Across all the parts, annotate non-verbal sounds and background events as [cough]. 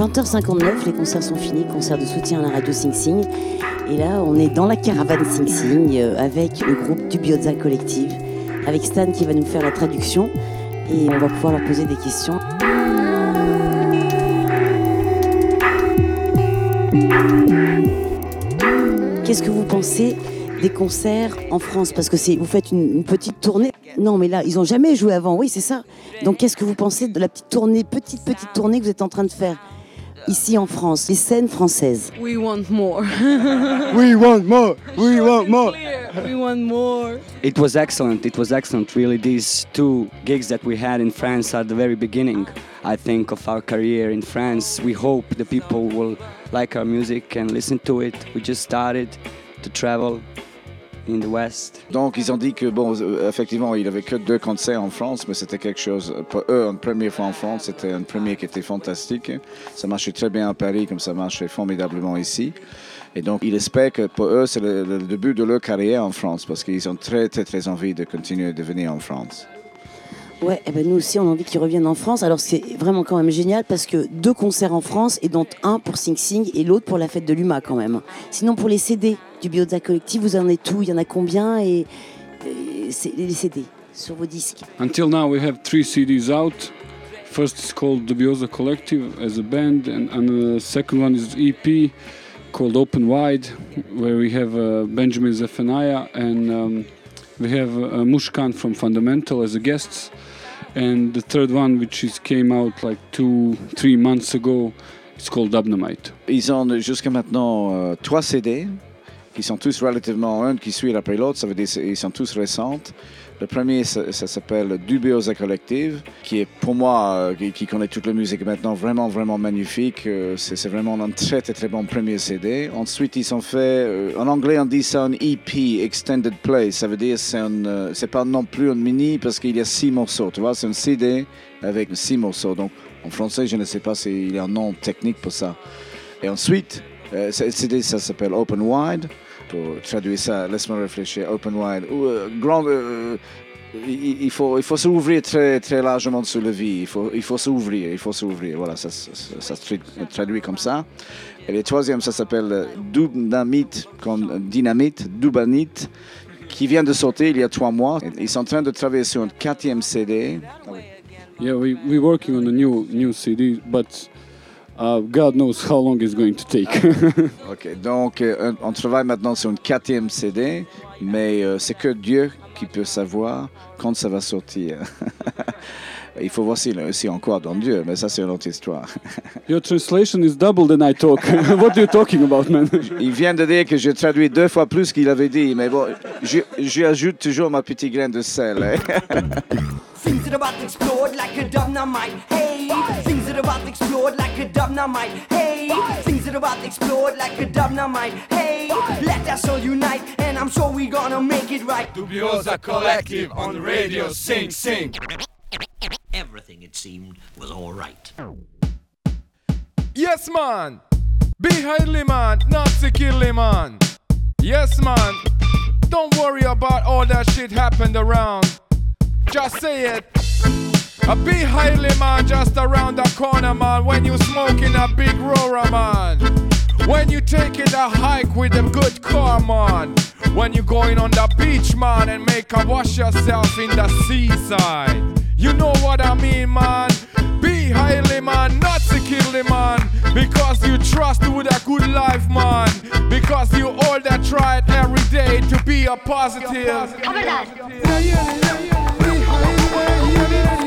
20h59, les concerts sont finis, concert de soutien à la radio Sing Sing. Et là, on est dans la caravane Sing Sing euh, avec le groupe du Bioza Collective, avec Stan qui va nous faire la traduction et on va pouvoir leur poser des questions. Qu'est-ce que vous pensez des concerts en France? Parce que vous faites une, une petite tournée. Non, mais là, ils n'ont jamais joué avant. Oui, c'est ça. Donc, qu'est-ce que vous pensez de la petite tournée, petite petite tournée que vous êtes en train de faire? Ici en France, les scènes françaises We want more. [laughs] We want more. We want more. we want more. It was excellent. It was excellent. Really, these two gigs that we had in France at the very beginning, I think, of our career in France. We hope the people will like our music and listen to it. We just started to travel in the West. Donc ils ont dit que bon, euh, effectivement, il avait que deux concerts en France, mais c'était quelque chose pour eux une première fois en France. C'était un premier qui était fantastique. Ça marchait très bien à Paris, comme ça marchait formidablement ici. Et donc, ils espèrent que pour eux, c'est le, le début de leur carrière en France, parce qu'ils ont très, très, très envie de continuer de venir en France. Ouais, eh ben nous aussi, on a envie qu'ils reviennent en France. Alors, c'est vraiment quand même génial parce que deux concerts en France et dont un pour Sing Sing et l'autre pour la fête de l'UMA quand même. Sinon, pour les CD du Bioza Collective, vous en êtes tout Il y en a combien? Et, et c'est- les CD sur vos disques Until now, we have three CDs out. First is called the Bioza Collective as a band, and, and the second one is EP called Open Wide, where we have uh, Benjamin Zephaniah and um, we have uh, Mushkan from Fundamental as a guests. And the third one, which is came out like two, three months ago, it's called Dubnamite. Ils ont jusqu'à maintenant euh, trois CD qui sont tous relativement un qui suit après l'autre. Ça veut dire qu'ils sont tous récentes. Le premier, ça, s'appelle Dubiosa Collective, qui est pour moi, euh, qui, qui connaît toute la musique maintenant, vraiment, vraiment magnifique. Euh, c'est vraiment un très, très, très bon premier CD. Ensuite, ils ont fait, euh, en anglais, on dit ça un EP, Extended Play. Ça veut dire euh, c'est pas non plus un mini parce qu'il y a six morceaux. Tu vois, c'est un CD avec six morceaux. Donc, en français, je ne sais pas s'il y a un nom technique pour ça. Et ensuite, euh, CD, ça s'appelle Open Wide. Pour traduire ça, laisse-moi réfléchir. Open Wide. Euh, euh, il, faut, s'ouvrir très, très largement sur la vie. Il faut, s'ouvrir. Il faut s'ouvrir. Voilà, ça, se tra- traduit comme ça. Et le troisième, ça s'appelle euh, Dubnamite, comme dynamite, Dubanite, qui vient de sortir il y a trois mois. Ils sont en train de travailler sur un quatrième CD. Yeah, we we're working on a new new CD, but uh, God knows how long it's going to take. [laughs] OK. Donc, euh, on travaille maintenant sur une quatrième CD, mais euh, c'est que Dieu qui peut savoir quand ça va sortir. [laughs] Il faut voir si aussi encore dans Dieu, mais ça, c'est une autre histoire. [laughs] Your translation is double than I talk. [laughs] what are you talking about, man? [laughs] Il vient de dire que j'ai traduit deux fois plus qu'il avait dit, mais bon, je- j'ajoute toujours ma petite graine de sel. hein. Things that are about to explode like a dynamite. Hey, things that are about to explode like a dynamite. Hey, things that are about to explode like a dynamite. Hey, let us all unite, and I'm sure we're gonna make it right. Dubiosa Collective on radio Sing Sing. Everything, it seemed, was all right. Yes, man. Be highly, man. Not to kill man. Yes, man. Don't worry about all that shit happened around. Just say it. A be highly, man, just around the corner, man. When you smoking a big roller, man. When you taking a hike with a good car, man. When you going on the beach, man, and make a wash yourself in the seaside. You know what I mean, man. Be highly, man, not to kill the man. Because you trust with a good life, man. Because you all that tried every day to be a positive. Yeah, yeah, yeah, yeah. Be highly, yeah,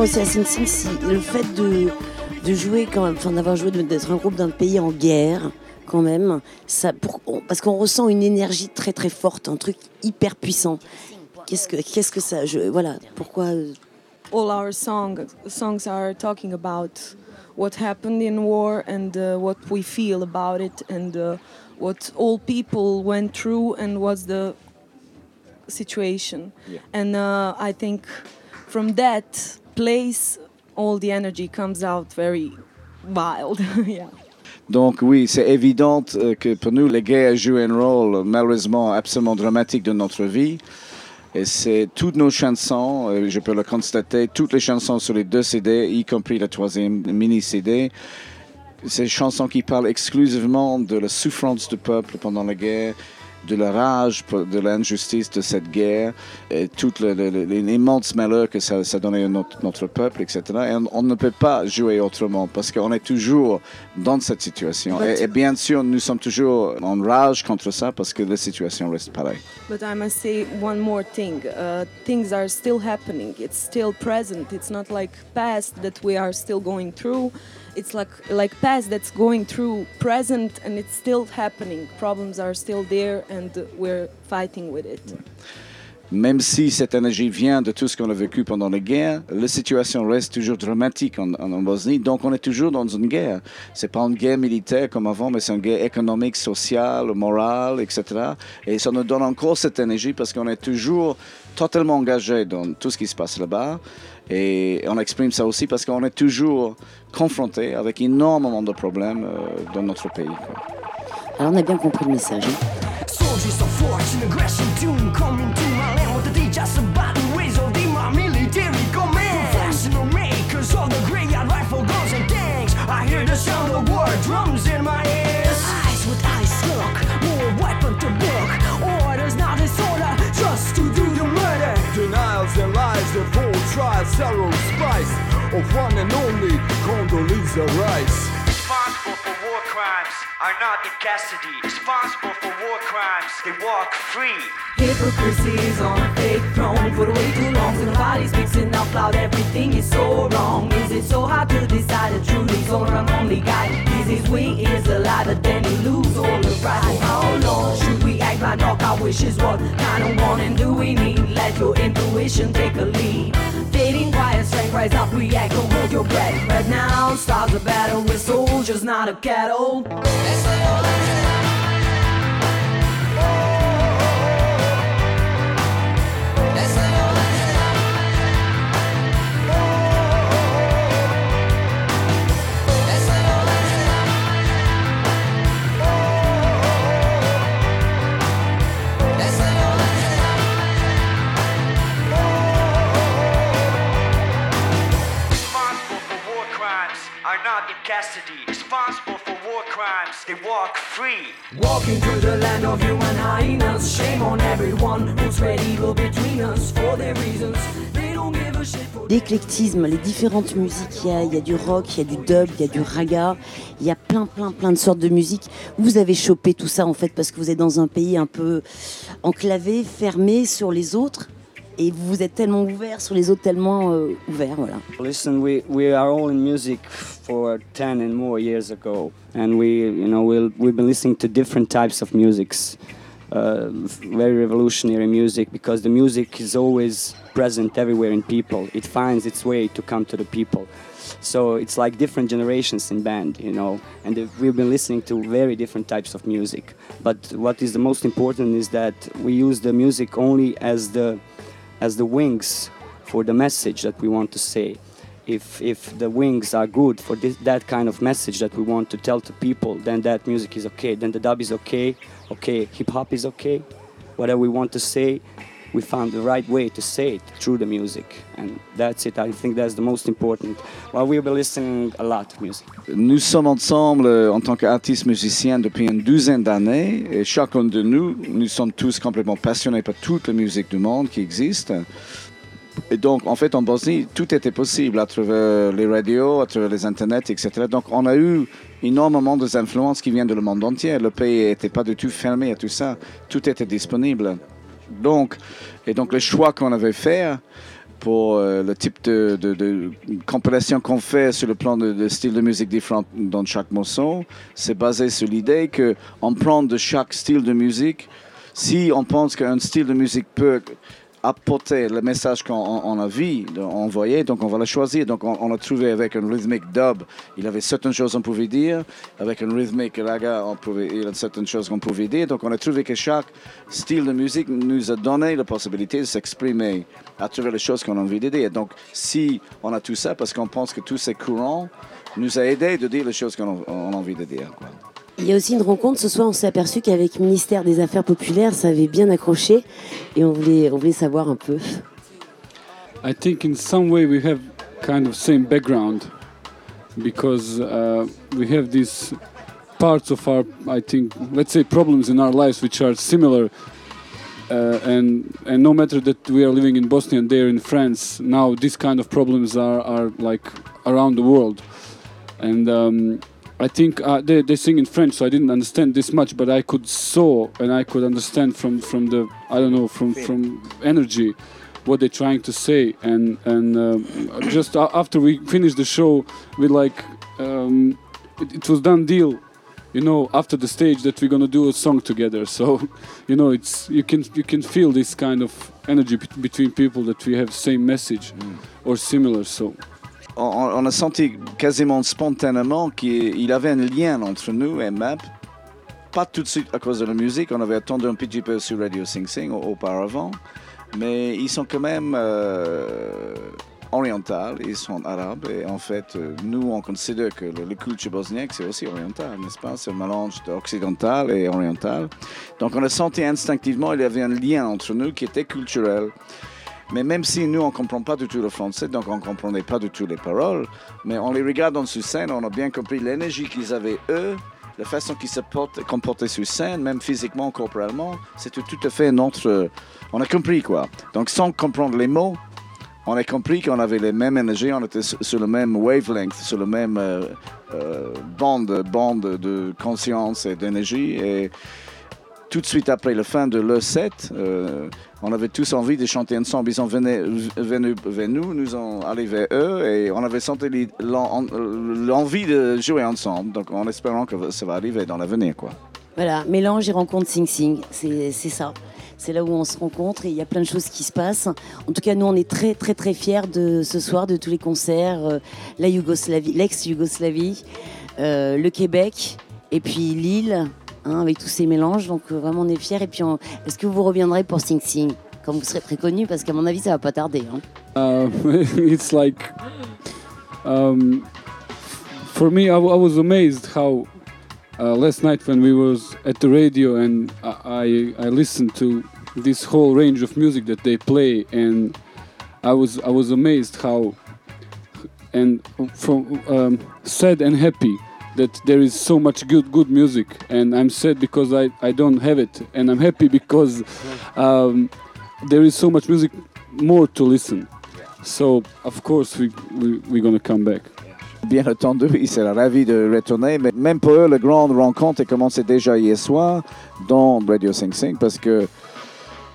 savoir aussi à Sing Sing si le fait de, de jouer quand même, enfin d'avoir joué, d'être un groupe d'un pays en guerre, quand même, ça, pour- on- parce qu'on ressent une énergie très très forte, un truc hyper puissant. Qu'est-ce que, qu'est-ce que ça, je, voilà, pourquoi euh, All our song, songs are talking about what happened in war and uh, what we feel about it and uh, what all people went through and what's the situation. And uh, I think from that place, all the energy comes out very wild. [laughs] yeah. Donc oui, c'est évident euh, que pour nous, les guerres jouent un rôle malheureusement absolument dramatique dans notre vie. Et c'est toutes nos chansons, euh, je peux le constater, toutes les chansons sur les deux CD, y compris la troisième mini-CD, ces chansons qui parlent exclusivement de la souffrance du peuple pendant la guerre, de la rage, de l'injustice de cette guerre, et tout le- le- le- l'immense malheur que ça, ça donnait à notre, peuple, etc. Et on, ne peut pas jouer autrement parce qu'on est toujours dans cette situation. Et, et bien sûr, nous sommes toujours en rage contre ça parce que la situation reste pareille. But I must say one more thing. Uh, things are still happening. It's still present. It's not like past that we are still going through. It's like like past that's going through present and it's still happening. Problems are still there and we're fighting with it. Même si cette énergie vient de tout ce qu'on a vécu pendant la guerre, la situation reste toujours dramatique en, en- en Bosnie. Donc, on est toujours dans une guerre. C'est pas une guerre militaire comme avant, mais c'est une guerre économique, sociale, morale, etc. Et ça nous donne encore cette énergie parce qu'on est toujours totalement engagé dans tout ce qui se passe là-bas. Et on exprime ça aussi parce qu'on est toujours confronté avec énormément de problèmes euh, dans notre pays. quoi. Alors on a bien compris le message. hein. Trial, sorrow, spice of one and only Condoleezza Rice. responsible for war crimes are not in custody, responsible crimes. They walk free. Hypocrisy is on a fake throne for way too long. So nobody's mixing out loud. Everything is so wrong. Is it so hard to decide the truth is or I'm only guide? Is his way is a lie, but then he lose all the right. Oh, How long should we act like dog? Our wishes what kind of warning do we need? Let your intuition take a lead. Fading quiet, strength rise up, react, don't hold your breath. Right now, starts the battle with soldiers, not a cattle. Responsible walk free. Walking through the land of human highness. Shame on everyone who spread evil between us for their reasons. They don't give a shit for L'éclectisme, les différentes musiques, il y, a, il y a du rock, il y a du dub, il y a du raga, il y a plein, plein, plein de sortes de musique. Vous avez chopé tout ça en fait parce que vous êtes dans un pays un peu enclavé, fermé sur les autres. Et vous êtes tellement ouvert sur les autres, tellement euh, ouvert, voilà. Listen, we, we are all in music for 10 and more years ago, and we, you know, we'll, we've been listening to different types of musics, uh, very revolutionary music, because the music is always present everywhere in people. It finds its way to come to the people. So it's like different generations in band, you know, and we've been listening to very different types of music. But what is the most important is that we use the music only as the as the wings for the message that we want to say. If, if the wings are good for this, that kind of message that we want to tell to people, then that music is okay. Then the dub is okay. Okay, hip hop is okay. Whatever we want to say, we found the right way to say it through the music, and that's it. I think that's the most important. Well, we've been listening a lot of music. Nous sommes ensemble euh, en tant qu'artistes musiciens depuis une douzaine d'années et chacun de nous, nous sommes tous complètement passionnés par toute la musique du monde qui existe. Et donc, en fait, en Bosnie, tout était possible à travers les radios, à travers les internets, etc. Donc, on a eu énormément d'influences qui viennent du monde entier. Le pays n'était pas du tout fermé à tout ça. Tout était disponible. Donc, et donc, le choix qu'on avait fait pour euh, le type de, compilation qu'on fait sur le plan de, de style de musique différent dans chaque morceau, c'est basé sur l'idée qu'on prend de chaque style de musique, si on pense qu'un style de musique peut apporter le message qu'on on- on a vu, envoyer, donc on va le choisir. Donc on, on a trouvé avec un rythmique dub, il avait certaines choses qu'on pouvait dire, avec un rythmique raga, il y a certaines choses qu'on pouvait dire. Donc on a trouvé que chaque style de musique nous a donné la possibilité de s'exprimer à travers les choses qu'on a envie de dire. Donc si on a tout ça, parce qu'on pense que tous ces courants nous a aidé de dire les choses qu'on a, envie de dire. Il y a aussi une rencontre. Ce soir, on s'est aperçu qu'avec Ministère des Affaires populaires, ça avait bien accroché. Et on voulait, on voulait savoir un peu. I think in some way we have kind of same background because uh, we have these parts of our, I think, let's say problems in our lives which are similar. Uh, and and no matter that we are living in Bosnia and they're in France, now these kind of problems are, are like around the world. And um, I think uh, they, they sing in French, so I didn't understand this much, but I could saw and I could understand from, from the I don't know from from energy what they're trying to say. And and um, just after we finished the show, we like um, it, it was done deal. You know, after the stage, that we're gonna do a song together. So, [laughs] you know, it's you can you can feel this kind of energy bet- between people that we have same message or similar. So. On, a senti quasiment spontanément qu'il avait un lien entre nous et MAP. Pas tout de suite à cause de la musique, on avait attendu un petit sur Radio Sing Sing au- auparavant, mais ils sont quand même euh, orientaux, ils sont arabes, et en fait, nous, on considère que le, culture bosniaque, c'est aussi oriental, n'est-ce pas? C'est un mélange d'occidental et oriental. Donc on a senti instinctivement qu'il y avait un lien entre nous qui était culturel. Mais même si nous, on ne comprend pas du tout le français, donc on ne comprenait pas du tout les paroles, mais en les regardant sur scène, on a bien compris l'énergie qu'ils avaient eux, la façon qu'ils se comportaient sur scène, même physiquement, corporellement, c'était tout à fait notre... On a compris quoi. Donc sans comprendre les mots, on a compris qu'on avait les mêmes énergies, on était sur sur le même wavelength, sur le même euh, euh, bande, bande de conscience et d'énergie. Et tout de suite après la fin de le set, euh, on avait tous envie de chanter ensemble. Ils sont venus, vers nous, nous sommes allés vers eux et on avait senti l'en- l'envie de jouer ensemble. Donc en espérant que ça va arriver dans l'avenir. Voilà, mélange et rencontre Sing Sing, c'est ça. C'est là où on se rencontre et il y a plein de choses qui se passent. En tout cas, nous, on est très, très, très fiers de ce soir, de tous les concerts, euh, la Yougoslavie, l'ex-Yougoslavie, euh, le Québec et puis Lille, hein, avec tous ces mélanges. Donc, euh, vraiment, on est fiers. Et puis, on- est-ce que vous reviendrez pour Sing Sing? Quand vous serez très connu Parce qu'à mon avis, ça va pas tarder. hein. Uh, [laughs] it's like um, for me I, I was amazed how uh, last night when we was at the radio and I I listened to this whole range of music that they play and I was I was amazed how and from um, sad and happy that there is so much good good music and I'm sad because I, I don't have it and I'm happy [laughs] because um, there is so much music more to listen. So of course we, we we're gonna come back. Bien entendu, ils seraient ravis de retourner, mais même pour eux, la grande rencontre a commencé déjà hier soir dans Radio Sing Sing parce que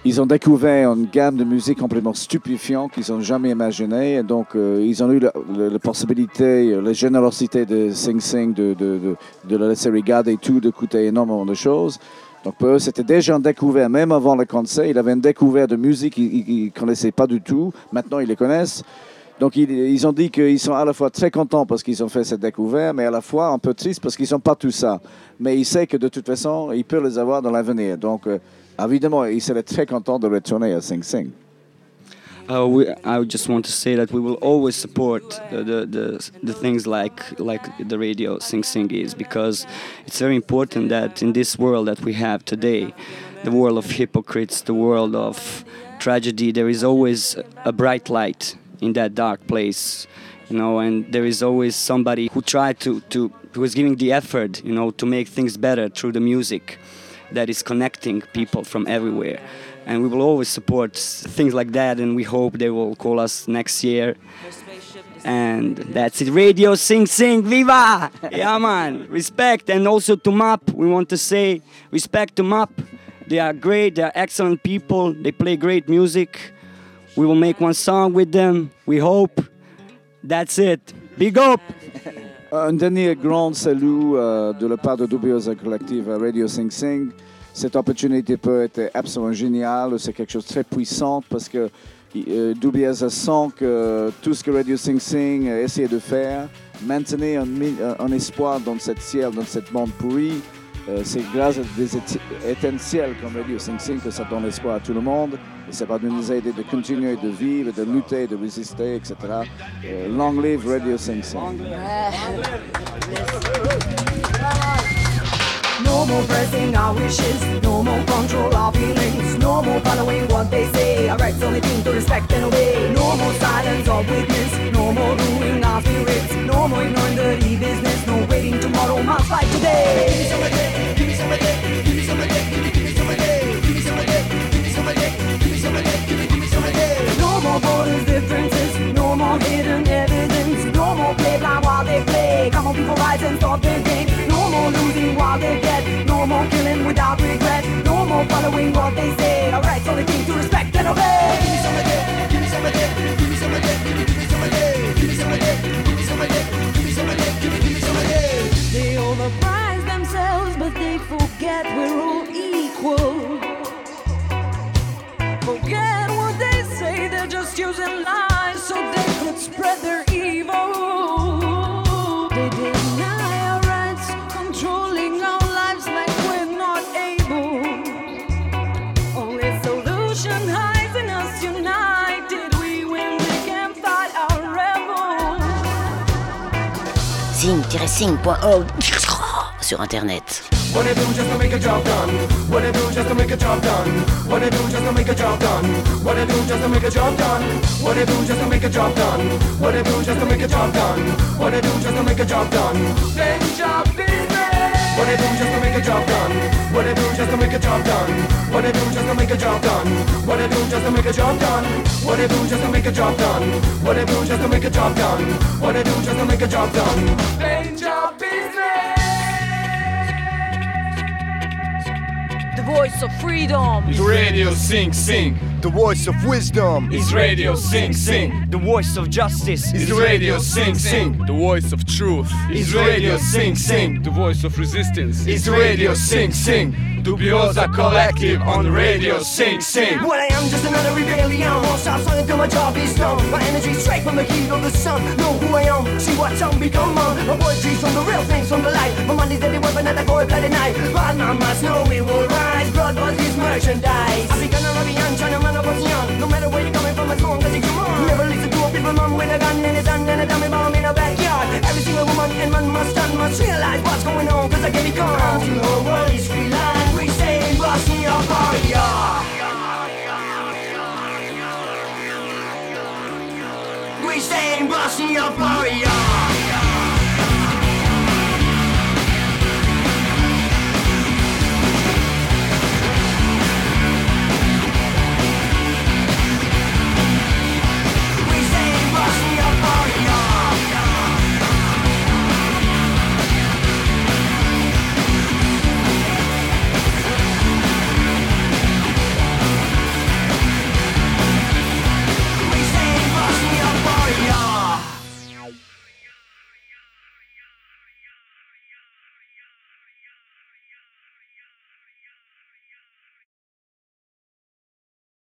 ils ont découvert une gamme de musique complètement stupéfiante qu'ils n'ont jamais imaginé. Et donc, euh, ils ont eu la, la- la possibilité, la générosité de Sing Sing de, de, de, de le laisser regarder tout, d'écouter énormément de choses. Donc, pour eux, c'était déjà un découvert, même avant le concert. Ils avaient un découvert de musique qu'ils ne connaissaient pas du tout. Maintenant, ils les connaissent. Donc, ils, ils ont dit qu'ils sont à la fois très contents parce qu'ils ont fait cette découverte, mais à la fois un peu tristes parce qu'ils n'ont pas tout ça. Mais ils savent que de toute façon, ils peuvent les avoir dans l'avenir. Donc, euh, évidemment, ils seraient très contents de retourner à Sing Sing. Uh, we, I just want to say that we will always support the, the, the, the things like like the radio Sing Sing is because it's very important that in this world that we have today, the world of hypocrites, the world of tragedy, there is always a bright light in that dark place, you know, and there is always somebody who tried to, to who is giving the effort, you know, to make things better through the music that is connecting people from everywhere. And we will always support things like that, and we hope they will call us next year. And that's it. Radio Sing Sing Viva! [laughs] Yeah, man. Respect. And also to MAP, we want to say respect to MAP. They are great, they are excellent people, they play great music. We will make one song with them, we hope. That's it. Big up! Un dernier grand salut euh, de la part de Dubiosa Collective à Radio Sing Sing. Cette opportunité peut être absolument géniale. C'est quelque chose de très puissant parce que euh, sent que tout ce que Radio Sing Sing a essayé de faire, maintenir un, espoir dans cette ciel, dans cette monde pourri, euh, c'est grâce à des éti- étincelles comme Radio Sing Sing que ça donne l'espoir à tout le monde. Et ça va nous aider de continuer de vivre, de lutter, de résister, etc. Euh, long live Radio Sing Sing. No more pressing our wishes, no more control our feelings, no more following what they say. Our rights only thing to respect and obey. No more silence or witness, no more ruining our spirits, no more ignoring dirty business, no waiting tomorrow, must fight today. Give me some give me some give me some give me give me some give me some give me some give me give me that. No more borders, differences, no more hidden evidence, play blind while they play. Come on, people, rise and stop thinking. No more losing while they get, no more killing without regret, no more following what they say. Alright, rights only thing to respect and obey. Sing-sing.org sur internet. What I do just to make a job done? What I do just to make a job done? What I do just to make a job done? What I do just to make a job done? What I do just to make a job done? What I do just to make a job done? What I do just to make a job done? Job. What do just to make a job done? What do just to make a job done? What do just to make? The voice of freedom is Radio Sing Sing. The voice of wisdom is Radio Sing Sing. The voice of justice is Radio Sing Sing. The voice of truth is Radio Sing Sing. The voice of resistance is Radio Sing Sing. Dubiosa Collective on Radio Sing Sing. What I am, just another rebellion. Won't stop sung until my job is done. My energy straight from the heat of the sun. Know who I am, see what I'm become. On. My poetry's from the real things, from the light. My money's every weapon at the cold blooded night. But my must know we will rise. Blood was his merchandise. I begun a rebellion, trying to man up what's young. No matter where you're coming from, as long as you come on. Never listen to a people mom with a gun in his hand and a dummy bomb in a backyard. Every single woman and man must stand, must realize what's going on. Cause I can't be gone. Until the world is free land, we say Bosnia Warrior. We say Bosnia Warrior.